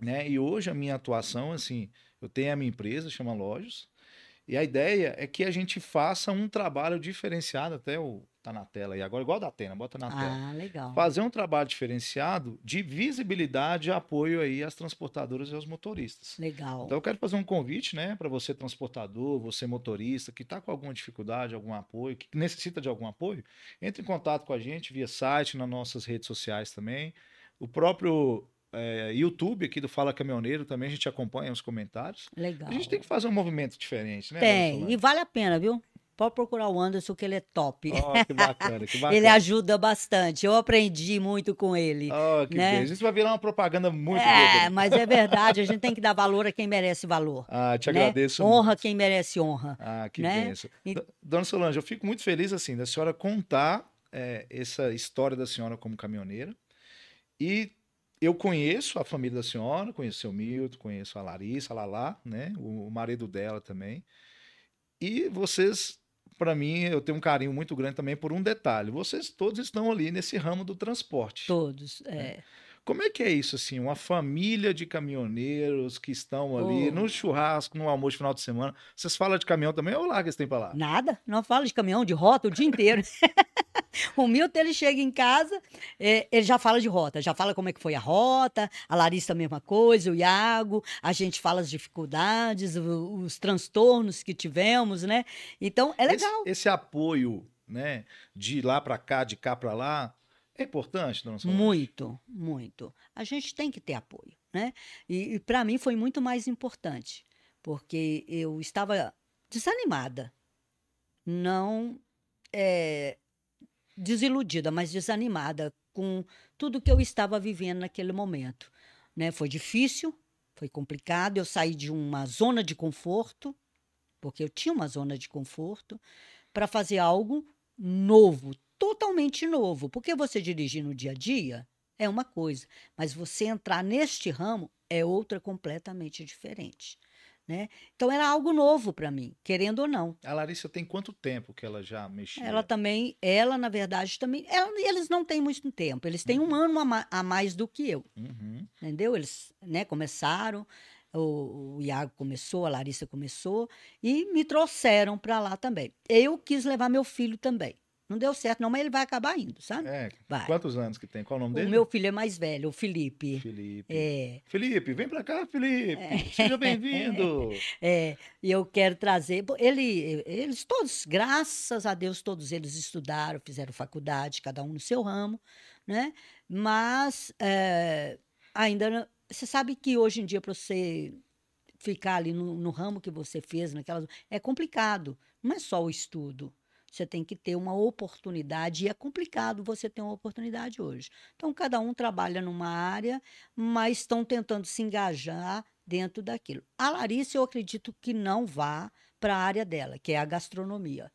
Né? E hoje a minha atuação, assim, eu tenho a minha empresa, chama Lojos, e a ideia é que a gente faça um trabalho diferenciado, até o tá na tela aí agora, igual da Atena, bota na tela. Ah, legal. Fazer um trabalho diferenciado de visibilidade e apoio aí às transportadoras e aos motoristas. Legal. Então eu quero fazer um convite, né, para você transportador, você motorista que está com alguma dificuldade, algum apoio, que necessita de algum apoio, entre em contato com a gente via site, nas nossas redes sociais também. O próprio eh, YouTube aqui do Fala Caminhoneiro também a gente acompanha os comentários. Legal. A gente tem que fazer um movimento diferente, né? Tem, e vale a pena, viu? Pode procurar o Anderson, que ele é top. Ó, que bacana, que bacana. Ele ajuda bastante. Eu aprendi muito com ele. Ó, que né? bem. Isso vai virar uma propaganda muito é, boa. mas é verdade, a gente tem que dar valor a quem merece valor. Ah, te né? agradeço Honra muito. quem merece honra. Ah, que né? benção. E- Do- Dona Solange, eu fico muito feliz assim da senhora contar é, essa história da senhora como caminhoneira. E eu conheço a família da senhora, conheço o Milton, conheço a Larissa, a Lala, né? O, o marido dela também. E vocês, para mim, eu tenho um carinho muito grande também por um detalhe. Vocês todos estão ali nesse ramo do transporte. Todos. É. Como é que é isso, assim? Uma família de caminhoneiros que estão ali Oh. no churrasco, no almoço final de semana. Vocês falam de caminhão também ou larga esse tempo lá? Nada, não fala de caminhão, de rota o dia inteiro. o Milton, ele chega em casa, é, ele já fala de rota, já fala como é que foi a rota, a Larissa a mesma coisa, o Iago, a gente fala as dificuldades, os transtornos que tivemos, né? Então, é Esse, legal. esse apoio, né, de lá para cá, de cá para lá, é importante, dona Solange? Muito, muito. A gente tem que ter apoio, né? E, e para mim foi muito mais importante, porque eu estava desanimada, não eh, desiludida, mas desanimada com tudo que eu estava vivendo naquele momento, né? Foi difícil, foi complicado. Eu saí de uma zona de conforto, porque eu tinha uma zona de conforto, para fazer algo novo, totalmente novo. Porque você dirigir no dia a dia é uma coisa, mas você entrar neste ramo é outra completamente diferente. Né? Então era algo novo para mim, querendo ou não. A Larissa tem quanto tempo que ela já mexia? Ela também, ela na verdade também, ela, eles não têm muito tempo, eles têm um Uhum. ano a, a mais do que eu, Uhum. entendeu? Eles, né, começaram, o, o Iago começou, a Larissa começou e me trouxeram para lá também. Eu quis levar meu filho também. Não deu certo não, mas ele vai acabar indo, sabe? É. Vai. Quantos anos que tem? Qual o nome O dele? meu filho é mais velho, o Felipe. Felipe. É, Felipe, vem pra cá, Felipe. Seja bem-vindo. é, e eu quero trazer. Ele, eles todos, graças a Deus, todos eles estudaram, fizeram faculdade, cada um no seu ramo, né? Mas é, ainda. não- Você sabe que hoje em dia, para você ficar ali no, no ramo que você fez, naquelas, é complicado. Não é só o estudo. Você tem que ter uma oportunidade, e é complicado você ter uma oportunidade hoje. Então, cada um trabalha numa área, mas estão tentando se engajar dentro daquilo. A Larissa, eu acredito que não vá para a área dela, que é a gastronomia.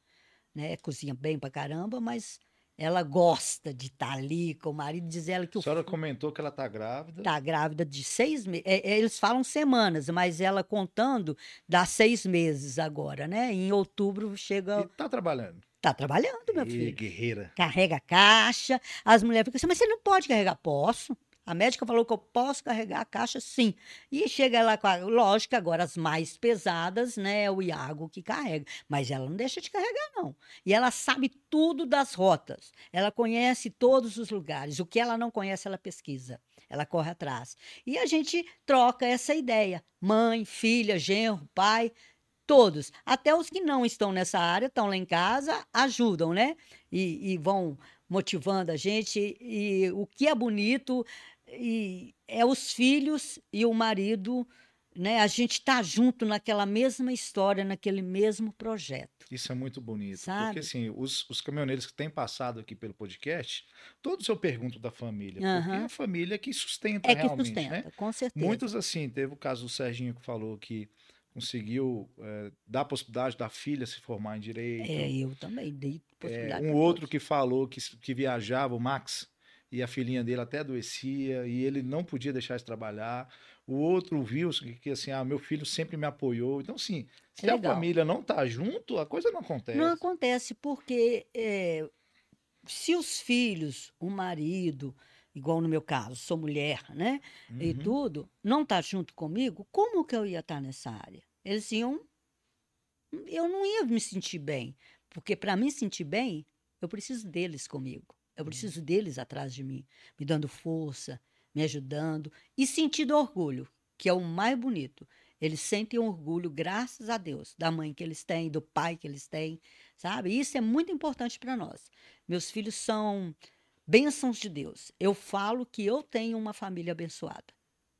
Né? Cozinha bem pra caramba, mas ela gosta de estar ali com o marido, diz ela que A o senhora comentou que ela tá grávida. Está grávida de seis meses. eles falam semanas, mas ela contando dá seis meses agora, né? Em outubro chega. E tá trabalhando. Tá trabalhando, meu filho. guerreira. Carrega a caixa. As mulheres ficam assim, mas você não pode carregar? Posso. A médica falou que eu posso carregar a caixa, sim. E chega lá com a. Lógico agora as mais pesadas, né? É o Iago que carrega. Mas ela não deixa de carregar, não. E ela sabe tudo das rotas. Ela conhece todos os lugares. O que ela não conhece, ela pesquisa. Ela corre atrás. E a gente troca essa ideia. Mãe, filha, genro, pai, todos. Até os que não estão nessa área, estão lá em casa, ajudam, né? E, e vão motivando a gente. E o que é bonito e é os filhos e o marido, né? A gente está junto naquela mesma história, naquele mesmo projeto. Isso é muito bonito. Sabe? Porque, assim, os, os caminhoneiros que têm passado aqui pelo podcast, todos eu pergunto da família. Porque Aham. é a família que sustenta É que realmente, sustenta, né? com certeza. Muitos, assim, teve o caso do Serginho que falou que conseguiu eh, dar a possibilidade da filha se formar em direito. É, eu também dei É, possibilidade. um pra outro todos. que falou que, que viajava, o Max, e a filhinha dele até adoecia, e ele não podia deixar de trabalhar. O outro, o Wilson, que, que assim, ah, meu filho sempre me apoiou. Então, assim, se a Legal. família não tá junto, a coisa não acontece. Não acontece porque é, se os filhos, o marido, igual no meu caso, sou mulher, né? E Uhum. tudo, não tá junto comigo, como que eu ia estar nessa área? Eles iam. Eu não ia me sentir bem. Porque para me sentir bem, eu preciso deles comigo. Eu preciso deles atrás de mim, me dando força, me ajudando e sentindo orgulho, que é o mais bonito. Eles sentem orgulho, graças a Deus, da mãe que eles têm, do pai que eles têm, sabe? Isso é muito importante para nós. Meus filhos são bênçãos de Deus. Eu falo que eu tenho uma família abençoada.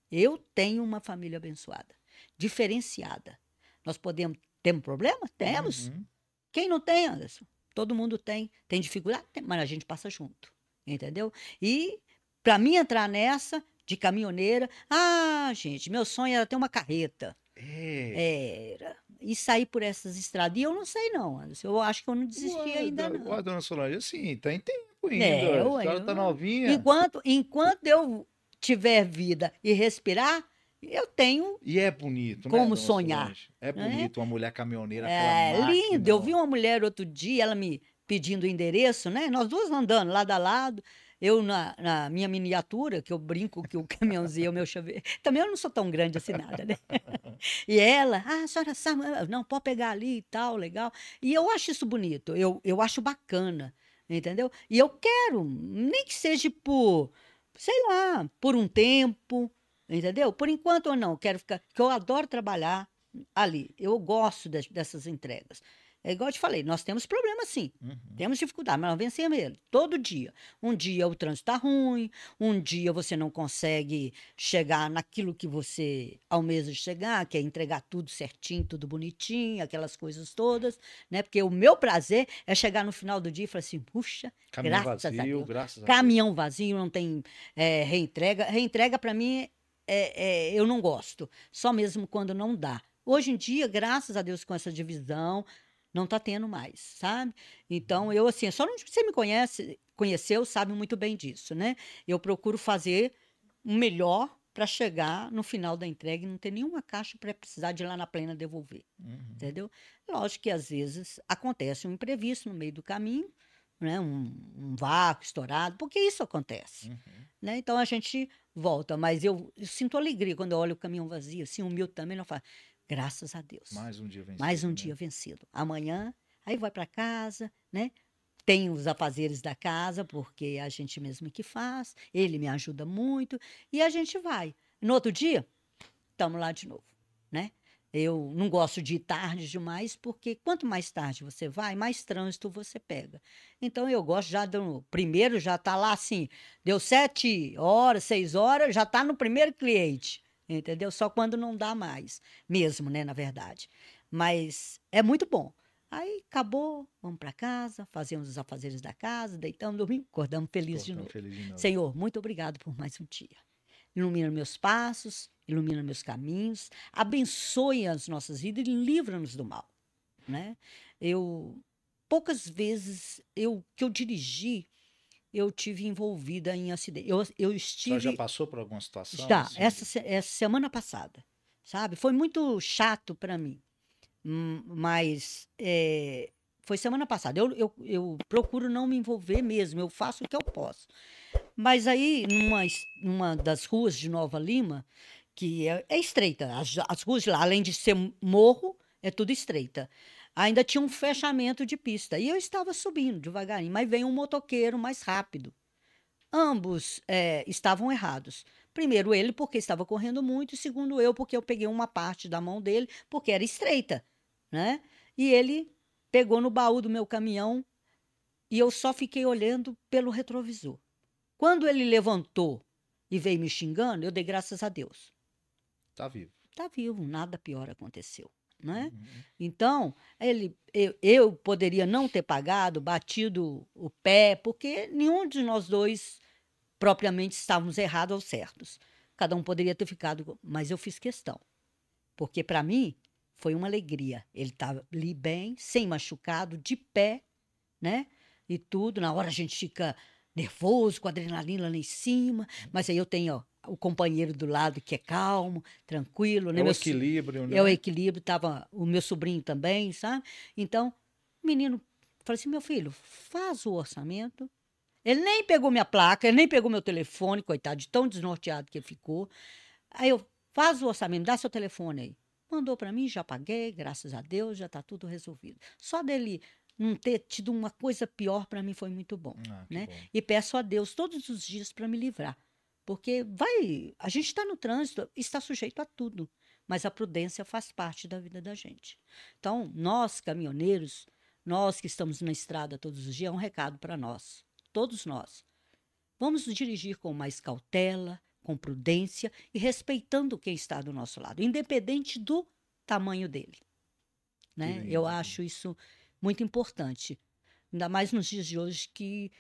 Eu tenho uma família abençoada, diferenciada. Nós podemos ter um problema? Temos. Uhum. Quem não tem, Anderson? Todo mundo tem. Tem dificuldade? Tem, mas a gente passa junto. Entendeu? E para mim entrar nessa de caminhoneira, ah, gente, meu sonho era ter uma carreta. É. Era. E sair por essas estradas. E eu não sei, não, Anderson. Eu acho que eu não desisti Ué, ainda, não. ué, dona Solange, assim, tem tempo ainda. É, a ué, senhora tá novinha. Enquanto, enquanto eu tiver vida e respirar, eu tenho. E é bonito, né, Como dona sonhar, Solange? É né? bonito uma mulher caminhoneira, É lindo. Eu vi uma mulher outro dia, ela me pedindo o endereço, né? Nós duas andando lado a lado. Eu na, na minha miniatura, que eu brinco que o caminhãozinho é o meu chaveiro. Também eu não sou tão grande assim nada, né? E ela, ah, a senhora sabe, não, pode pegar ali e tal, legal. E eu acho isso bonito, eu, eu acho bacana, entendeu? E eu quero, nem que seja por, sei lá, por um tempo, entendeu? Por enquanto ou não, quero ficar, porque eu adoro trabalhar ali, eu gosto des- dessas entregas. É igual eu te falei, nós temos problemas sim, Uhum. temos dificuldade, mas nós vencemos ele todo dia. Um dia o trânsito está ruim, um dia você não consegue chegar naquilo que você almeja chegar, que é entregar tudo certinho, tudo bonitinho, aquelas coisas todas, né? Porque o meu prazer é chegar no final do dia e falar assim, puxa, Caminhão Graças a vazio, Deus. graças a Deus. caminhão vazio, não tem é, reentrega. Reentrega para mim é, é, eu não gosto, só mesmo quando não dá. Hoje em dia, graças a Deus com essa divisão, Não está tendo mais, sabe? Então, eu, assim, só não você me conhece, conheceu, sabe muito bem disso, né? Eu procuro fazer o melhor para chegar no final da entrega e não ter nenhuma caixa para precisar de ir lá na plena devolver. Uhum. Entendeu? Lógico que às vezes acontece um imprevisto no meio do caminho, né? um, um vácuo estourado, porque isso acontece. Uhum. Né? Então a gente volta, mas eu, eu sinto alegria quando eu olho o caminhão vazio, assim, humilde também, não falo, graças a Deus. Mais um dia vencido. Mais um né? dia vencido. Amanhã, aí vai para casa, né? Tem os afazeres da casa, porque é a gente mesmo que faz, ele me ajuda muito, e a gente vai. No outro dia, estamos lá de novo, né? Eu não gosto de ir tarde demais, porque quanto mais tarde você vai, mais trânsito você pega. Então eu gosto já do primeiro, já está lá assim, deu sete horas, seis horas, já está no primeiro cliente, entendeu? Só quando não dá mais, mesmo, né, na verdade. Mas é muito bom. Aí acabou, vamos para casa, fazemos os afazeres da casa, deitamos, dormimos, acordamos felizes de de novo. Senhor, muito obrigado por mais um dia. Ilumina meus passos, ilumina meus caminhos, abençoe as nossas vidas e livra-nos do mal, né? Eu poucas vezes eu que eu dirigi, eu tive envolvida em acidente. Eu, eu estive já passou por alguma situação? já, assim? essa, essa semana passada, sabe? Foi muito chato para mim, Hum, mas é, foi semana passada. Eu, eu, eu procuro não me envolver mesmo, eu faço o que eu posso. Mas aí, numa, numa das ruas de Nova Lima, que é, é estreita, as, as ruas lá, além de ser morro, é tudo estreita. Ainda tinha um fechamento de pista. E eu estava subindo devagarinho, mas veio um motoqueiro mais rápido. Ambos eh, estavam errados. Primeiro, ele, porque estava correndo muito, e segundo, eu, porque eu peguei uma parte da mão dele, porque era estreita. Né? E ele pegou no baú do meu caminhão e eu só fiquei olhando pelo retrovisor. Quando ele levantou e veio me xingando, eu dei graças a Deus. Tá vivo. Está vivo, nada pior aconteceu. Né? Uhum. Então, ele, eu, eu poderia não ter pagado, batido o pé, porque nenhum de nós dois propriamente estávamos errados ou certos. Cada um poderia ter ficado, mas eu fiz questão. Porque para mim foi uma alegria. Ele estava ali bem, sem machucado, de pé, né? E tudo. Na hora a gente fica nervoso, com a adrenalina lá em cima, mas aí eu tenho ó, o companheiro do lado que é calmo, tranquilo, né? É o Meu equilíbrio, né? é o equilíbrio, tava o meu sobrinho também, sabe? Então, o menino falou assim: meu filho, faz o orçamento. Ele nem pegou minha placa, ele nem pegou meu telefone, coitado, de tão desnorteado que ficou. Aí eu, faz o orçamento, dá seu telefone aí. Mandou para mim, já paguei, graças a Deus, já está tudo resolvido. Só dele não ter tido uma coisa pior para mim foi muito bom Ah, né? bom. e peço a Deus todos os dias para me livrar. Porque vai, a gente está no trânsito, está sujeito a tudo, mas a prudência faz parte da vida da gente. Então, nós caminhoneiros, nós que estamos na estrada todos os dias, é um recado para nós, todos nós. Vamos nos dirigir com mais cautela, com prudência e respeitando quem está do nosso lado, independente do tamanho dele. Né? Eu acho isso muito importante. Ainda mais nos dias de hoje que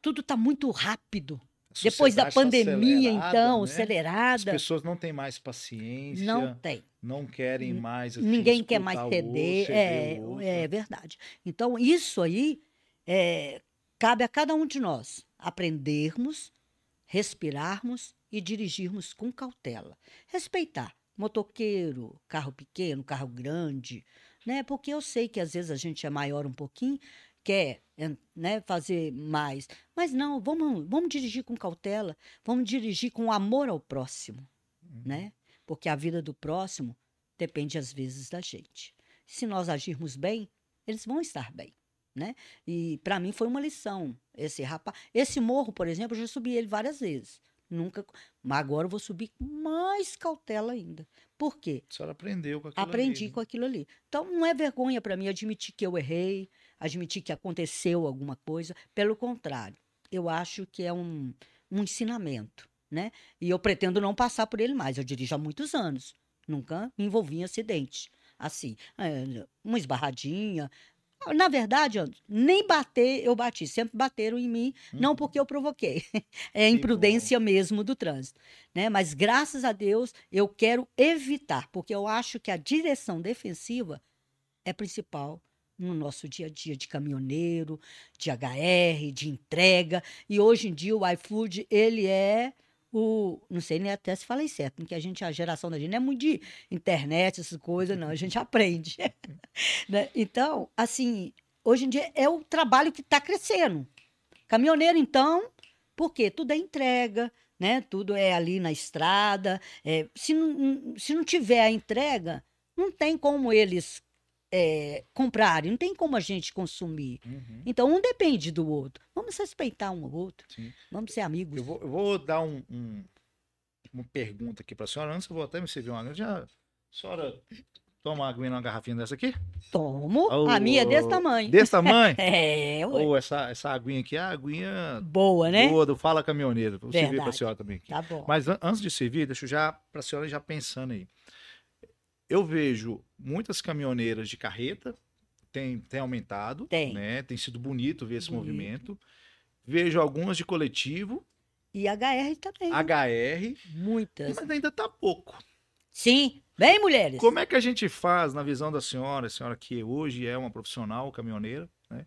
tudo está muito rápido. Depois da tá pandemia, acelerada, então, né? As acelerada, pessoas não têm mais paciência, não não, tem. querem N- mais. assim, Ninguém quer mais ceder. É, é verdade. Então, isso aí é, cabe a cada um de nós aprendermos, respirarmos e dirigirmos com cautela. Respeitar motoqueiro, carro pequeno, carro grande, né? Porque eu sei que às vezes a gente é maior um pouquinho, quer né, fazer mais. Mas não, vamos, vamos dirigir com cautela, vamos dirigir com amor ao próximo, Uhum. né? Porque a vida do próximo depende às vezes da gente. Se nós agirmos bem, eles vão estar bem, né? E para mim foi uma lição esse rapaz, esse morro, por exemplo, eu já subi ele várias vezes. Nunca, mas agora eu vou subir com mais cautela ainda. Por quê? A senhora aprendeu com aquilo Aprendi ali, né? com aquilo ali. Então, não é vergonha para mim admitir que eu errei, admitir que aconteceu alguma coisa. Pelo contrário, eu acho que é um, um ensinamento, né? E eu pretendo não passar por ele mais. Eu dirijo há muitos anos. Nunca me envolvi em acidente. Assim, é, uma esbarradinha. Na verdade, nem bater eu bati. Sempre bateram em mim, não Uhum. porque eu provoquei. É imprudência mesmo do trânsito né? Mas graças a Deus eu quero evitar, porque eu acho que a direção defensiva é principal no nosso dia a dia de caminhoneiro, de HR, de entrega. E hoje em dia o iFood, ele é o. Não sei nem até se falei certo, porque a gente, a geração da gente não é muito de internet, essas coisas, não. A gente aprende. né? Então, assim, hoje em dia é o trabalho que está crescendo. Caminhoneiro, então, porque tudo é entrega, né? Tudo é ali na estrada. É, se, não, se não tiver a entrega, não tem como eles é, comprarem, não tem como a gente consumir. Uhum. Então, um depende do outro. Vamos respeitar um ao outro. Sim. Vamos ser amigos. Eu vou, eu vou dar um, um- uma pergunta aqui para a senhora. Antes eu vou até me servir uma água. Já, a senhora toma uma aguinha numa garrafinha dessa aqui? Tomo. Oh, a minha é desse tamanho. Desse tamanho? É. Ou essa, essa aguinha aqui é a aguinha boa, né? boa do Fala Caminhoneiro. Vou servir para a Verdade. senhora também aqui. Tá bom. Mas an- antes de servir, deixa eu já, para a senhora já pensando aí. Eu vejo muitas caminhoneiras de carreta, tem, tem aumentado, Tem. né? Tem sido bonito ver esse Bonito. movimento. Vejo algumas de coletivo, E HR também. HR, Muitas. mas ainda tá pouco. Sim. Bem, mulheres. Como é que a gente faz, na visão da senhora, a senhora que hoje é uma profissional caminhoneira, né?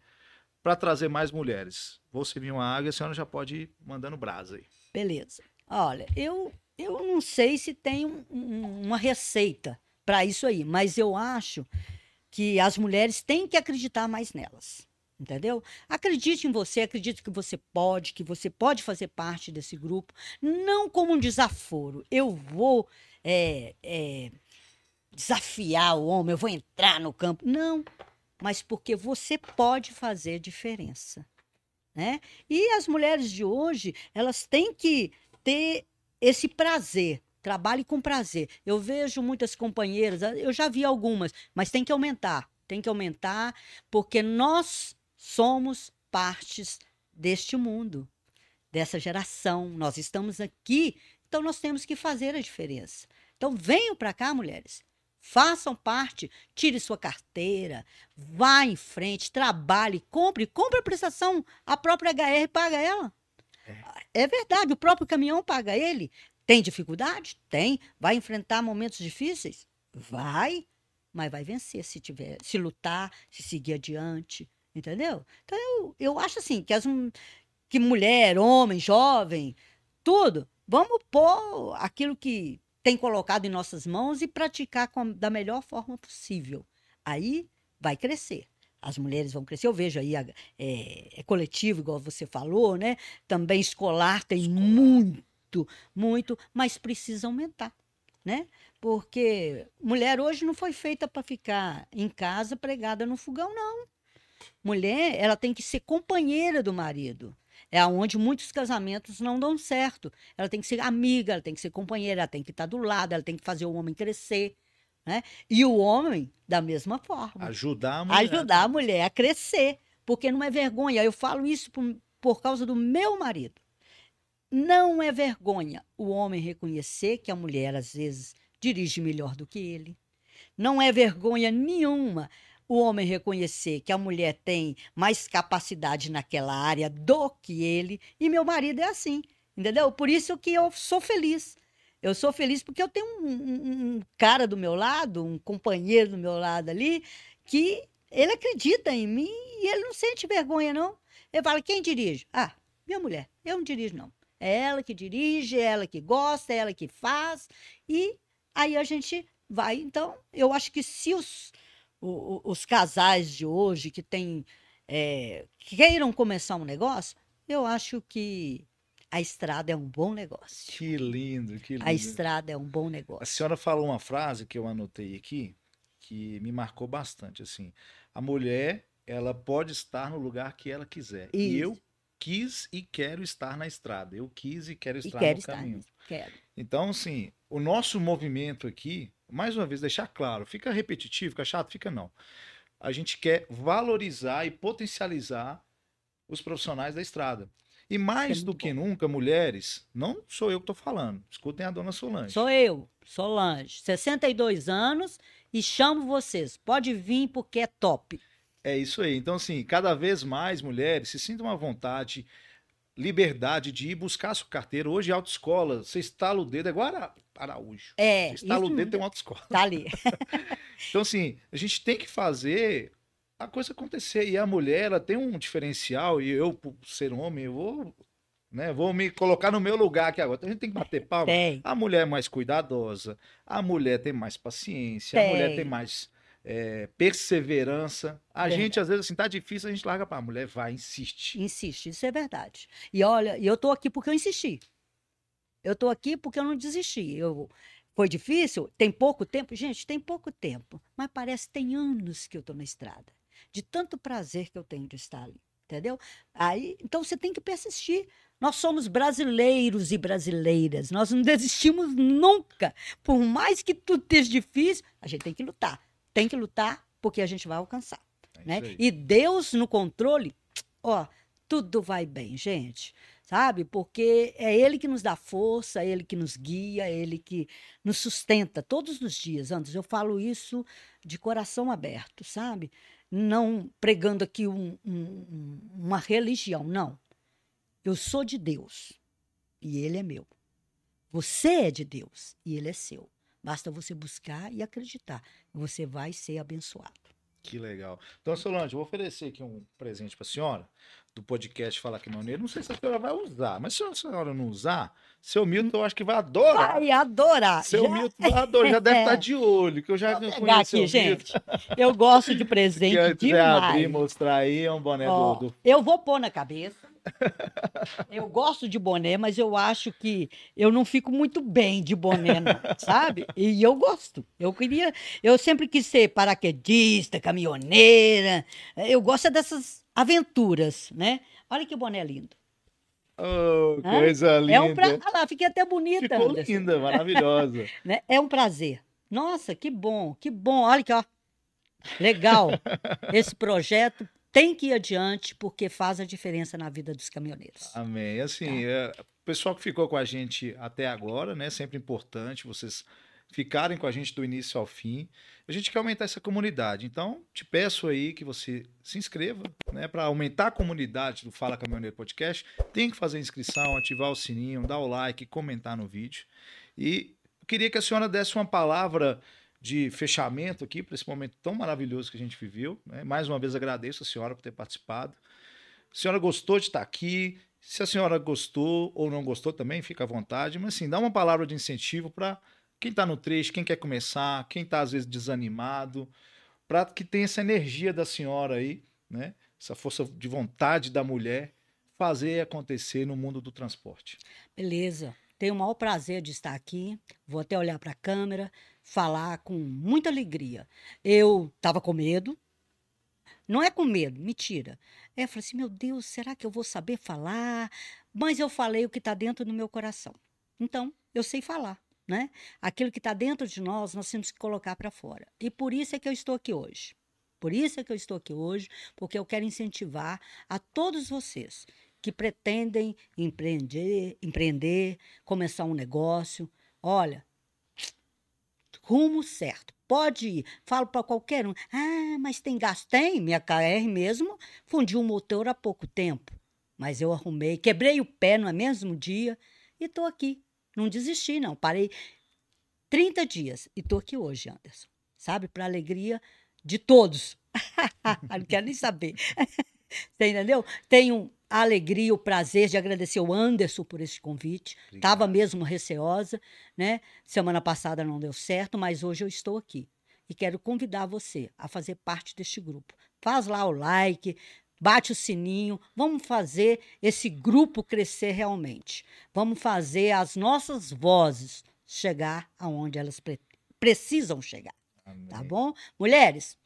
Para trazer mais mulheres? Vou servir uma água a senhora já pode ir mandando brasa aí. Beleza. Olha, eu, eu não sei se tem um- um- uma receita para isso aí, mas eu acho que as mulheres têm que acreditar mais nelas. Entendeu? Acredite em você, acredite que você pode, que você pode fazer parte desse grupo, não como um desaforo. Eu vou é, é, desafiar o homem, eu vou entrar no campo. Não, mas porque você pode fazer diferença. Né? E as mulheres de hoje, elas têm que ter esse prazer. Trabalhe com prazer. Eu vejo muitas companheiras, eu já vi algumas, mas tem que aumentar. Tem que aumentar, porque nós somos partes deste mundo, dessa geração. Nós estamos aqui, então nós temos que fazer a diferença. Então venham para cá, mulheres. Façam parte, tire sua carteira, vá em frente, trabalhe, compre, compre a prestação, a própria HR paga ela. É verdade, o próprio caminhão paga ele. Tem dificuldade? Tem. Vai enfrentar momentos difíceis? Vai. Mas vai vencer se tiver, se lutar, se seguir adiante. Entendeu? Então eu, eu acho assim que as que mulher, homem, jovem, tudo, vamos pôr aquilo que tem colocado em nossas mãos e praticar com, da melhor forma possível. Aí vai crescer. As mulheres vão crescer. Eu vejo aí, é, é coletivo, igual você falou, né? Também escolar tem muito, muito, mas precisa aumentar, né? Porque mulher hoje não foi feita para ficar em casa pregada no fogão, não. Mulher, ela tem que ser companheira do marido. É aonde muitos casamentos não dão certo. Ela tem que ser amiga, ela tem que ser companheira, ela tem que estar do lado, ela tem que fazer o homem crescer, né? E o homem da mesma forma Ajudar a mulher. ajudar a mulher a crescer, porque não é vergonha. Eu falo isso por, por causa do meu marido. Não é vergonha o homem reconhecer que a mulher, às vezes, dirige melhor do que ele. Não é vergonha nenhuma o homem reconhecer que a mulher tem mais capacidade naquela área do que ele. E meu marido é assim, entendeu? Por isso que eu sou feliz. Eu sou feliz porque eu tenho um, um- um cara do meu lado, um companheiro do meu lado ali, que ele acredita em mim e ele não sente vergonha, não. Ele fala, quem dirige? Ah, minha mulher. Eu não dirijo, não. É ela que dirige, é ela que gosta, é ela que faz. E aí a gente vai. Então, eu acho que se os, o- o- os casais de hoje que têm, é, queiram começar um negócio, eu acho que a estrada é um bom negócio. Que lindo, que lindo. A estrada é um bom A negócio. senhora falou uma frase que eu anotei aqui que me marcou bastante, assim. A mulher, ela pode estar no lugar que ela quiser. E Isso. eu quis e quero estar na estrada. Eu quis e quero E estar quero no estar caminho. Quero. Então, assim, o nosso movimento aqui, mais uma vez, deixar claro, fica repetitivo, fica chato, fica não. A gente quer valorizar e potencializar os profissionais da estrada. E mais Isso é do que nunca, mulheres, não sou eu que estou falando, escutem a dona Solange. Sou eu, Solange, 62 anos e chamo vocês. Pode vir porque é top. É isso aí. Então, assim, cada vez mais mulheres se sintam à vontade, liberdade de ir buscar a sua carteira. Hoje, autoescola, você estala o dedo, é Araújo. É, Você estala o isso dedo, tem uma autoescola. tá ali. Então, assim, a gente tem que fazer a coisa acontecer. E a mulher, ela tem um diferencial, e eu, por ser homem, eu vou, né, vou me colocar no meu lugar aqui agora. A gente tem que bater palma. Tem. A mulher é mais cuidadosa, a mulher tem mais paciência, a Tem. mulher tem mais é, perseverança. A Verdade. gente, às vezes, assim, tá difícil, a gente larga pra mulher, vai, insiste. Insiste, isso é verdade. E olha, eu tô aqui porque eu insisti. Eu tô aqui porque eu não desisti. Eu foi difícil, tem pouco tempo, gente, tem pouco tempo, mas parece que tem anos que eu tô na estrada. De tanto prazer que eu tenho de estar ali, entendeu? Aí, então você tem que persistir. Nós somos brasileiros e brasileiras. Nós não desistimos nunca. Por mais que tudo esteja difícil, a gente tem que lutar. Tem que lutar porque a gente vai alcançar É né? E Deus no controle, ó, tudo vai bem, gente. Sabe? Porque é Ele que nos dá força, é Ele que nos guia, é Ele que nos sustenta todos os dias. Antes, eu falo isso de coração aberto, sabe? Não pregando aqui um- um- uma religião, não. Eu sou de Deus e Ele é meu. Você é de Deus e Ele é seu. Basta você buscar e acreditar. Você vai ser abençoado. Que legal. Então, Solange, eu vou oferecer aqui um presente pra senhora, do podcast Fala Caminhoneiro. Não sei se a senhora vai usar, mas se a senhora não usar, seu Milton eu acho que vai adorar. Vai adorar. Seu Já- Milton vai adorar, já deve É. estar de olho, que eu já Vou pegar aqui, gente. Eu gosto de Que presente antes de abrir e demais. mostrar aí, é um boné Ó, do, do- Eu vou pôr na cabeça. Eu gosto de boné, mas eu acho que eu não fico muito bem de boné, não, sabe? E eu gosto. Eu queria, eu sempre quis ser paraquedista, caminhoneira. Eu gosto é dessas aventuras, né? Olha que boné lindo. Oh, Hã? coisa linda. É um pra... Olha lá, fiquei até bonita. Ficou Anderson. linda, maravilhosa. né? É um prazer. Nossa, que bom, que bom. Olha aqui, ó. Legal. Esse projeto tem que ir adiante porque faz a diferença na vida dos caminhoneiros. Amém. Assim, Tá. é, o pessoal que ficou com a gente até agora, né? Sempre importante vocês ficarem com a gente do início ao fim. A gente quer aumentar essa comunidade. Então, te peço aí que você se inscreva, né? Para aumentar a comunidade do Fala Caminhoneiro Podcast, tem que fazer a inscrição, ativar o sininho, dar o like, comentar no vídeo. E queria que a senhora desse uma palavra de fechamento aqui para esse momento tão maravilhoso que a gente viveu. né? Mais uma vez agradeço a senhora por ter participado. A senhora gostou de estar aqui? Se a senhora gostou ou não gostou também, fica à vontade. Mas assim, dá uma palavra de incentivo para quem está no trecho, quem quer começar, quem está às vezes desanimado, para que tenha essa energia da senhora aí, né? Essa força de vontade da mulher fazer acontecer no mundo do transporte. Beleza. Tenho o maior prazer de estar aqui. Vou até olhar para a câmera, falar com muita alegria. Eu estava com medo. Não é com medo, mentira. É, eu falei assim, meu Deus, será que eu vou saber falar? Mas eu falei o que está dentro do meu coração. Então, eu sei falar, né? Aquilo que está dentro de nós, nós temos que colocar para fora. E por isso é que eu estou aqui hoje. Por isso é que eu estou aqui hoje, porque eu quero incentivar a todos vocês que pretendem empreender, empreender, começar um negócio. Olha, rumo certo. Pode ir. Falo para qualquer um. Ah, mas tem gasto? Tem. Minha KR mesmo fundiu o motor há pouco tempo. Mas eu arrumei, quebrei o pé no mesmo dia e estou aqui. Não desisti, não. Parei 30 dias e estou aqui hoje, Anderson. Sabe? Para alegria de todos. não quero nem saber. Você entendeu? Tenho a alegria, o prazer de agradecer o Anderson por esse convite. Estava mesmo receosa, né? Semana passada não deu certo, mas hoje eu estou aqui. E quero convidar você a fazer parte deste grupo. Faz lá o like, bate o sininho, vamos fazer esse grupo crescer realmente. Vamos fazer as nossas vozes chegar aonde elas pre precisam chegar. Amém. Tá bom? Mulheres,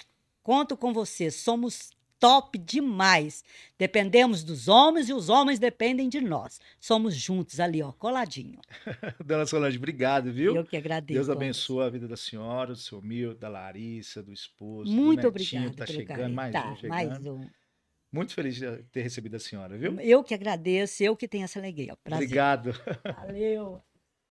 conto com vocês. Somos top demais. Dependemos dos homens e os homens dependem de nós. Somos juntos ali, ó, coladinho. Dona Solange, obrigado, viu? Eu que agradeço. Deus abençoe a vida da senhora, do seu Mil, da Larissa, do esposo. Muito do netinho, obrigada que Tá pelo chegando, carinho. mais tá, um chegando. mais um. Muito feliz de ter recebido a senhora, viu? Eu que agradeço, eu que tenho essa alegria. Prazer. Obrigado. Valeu.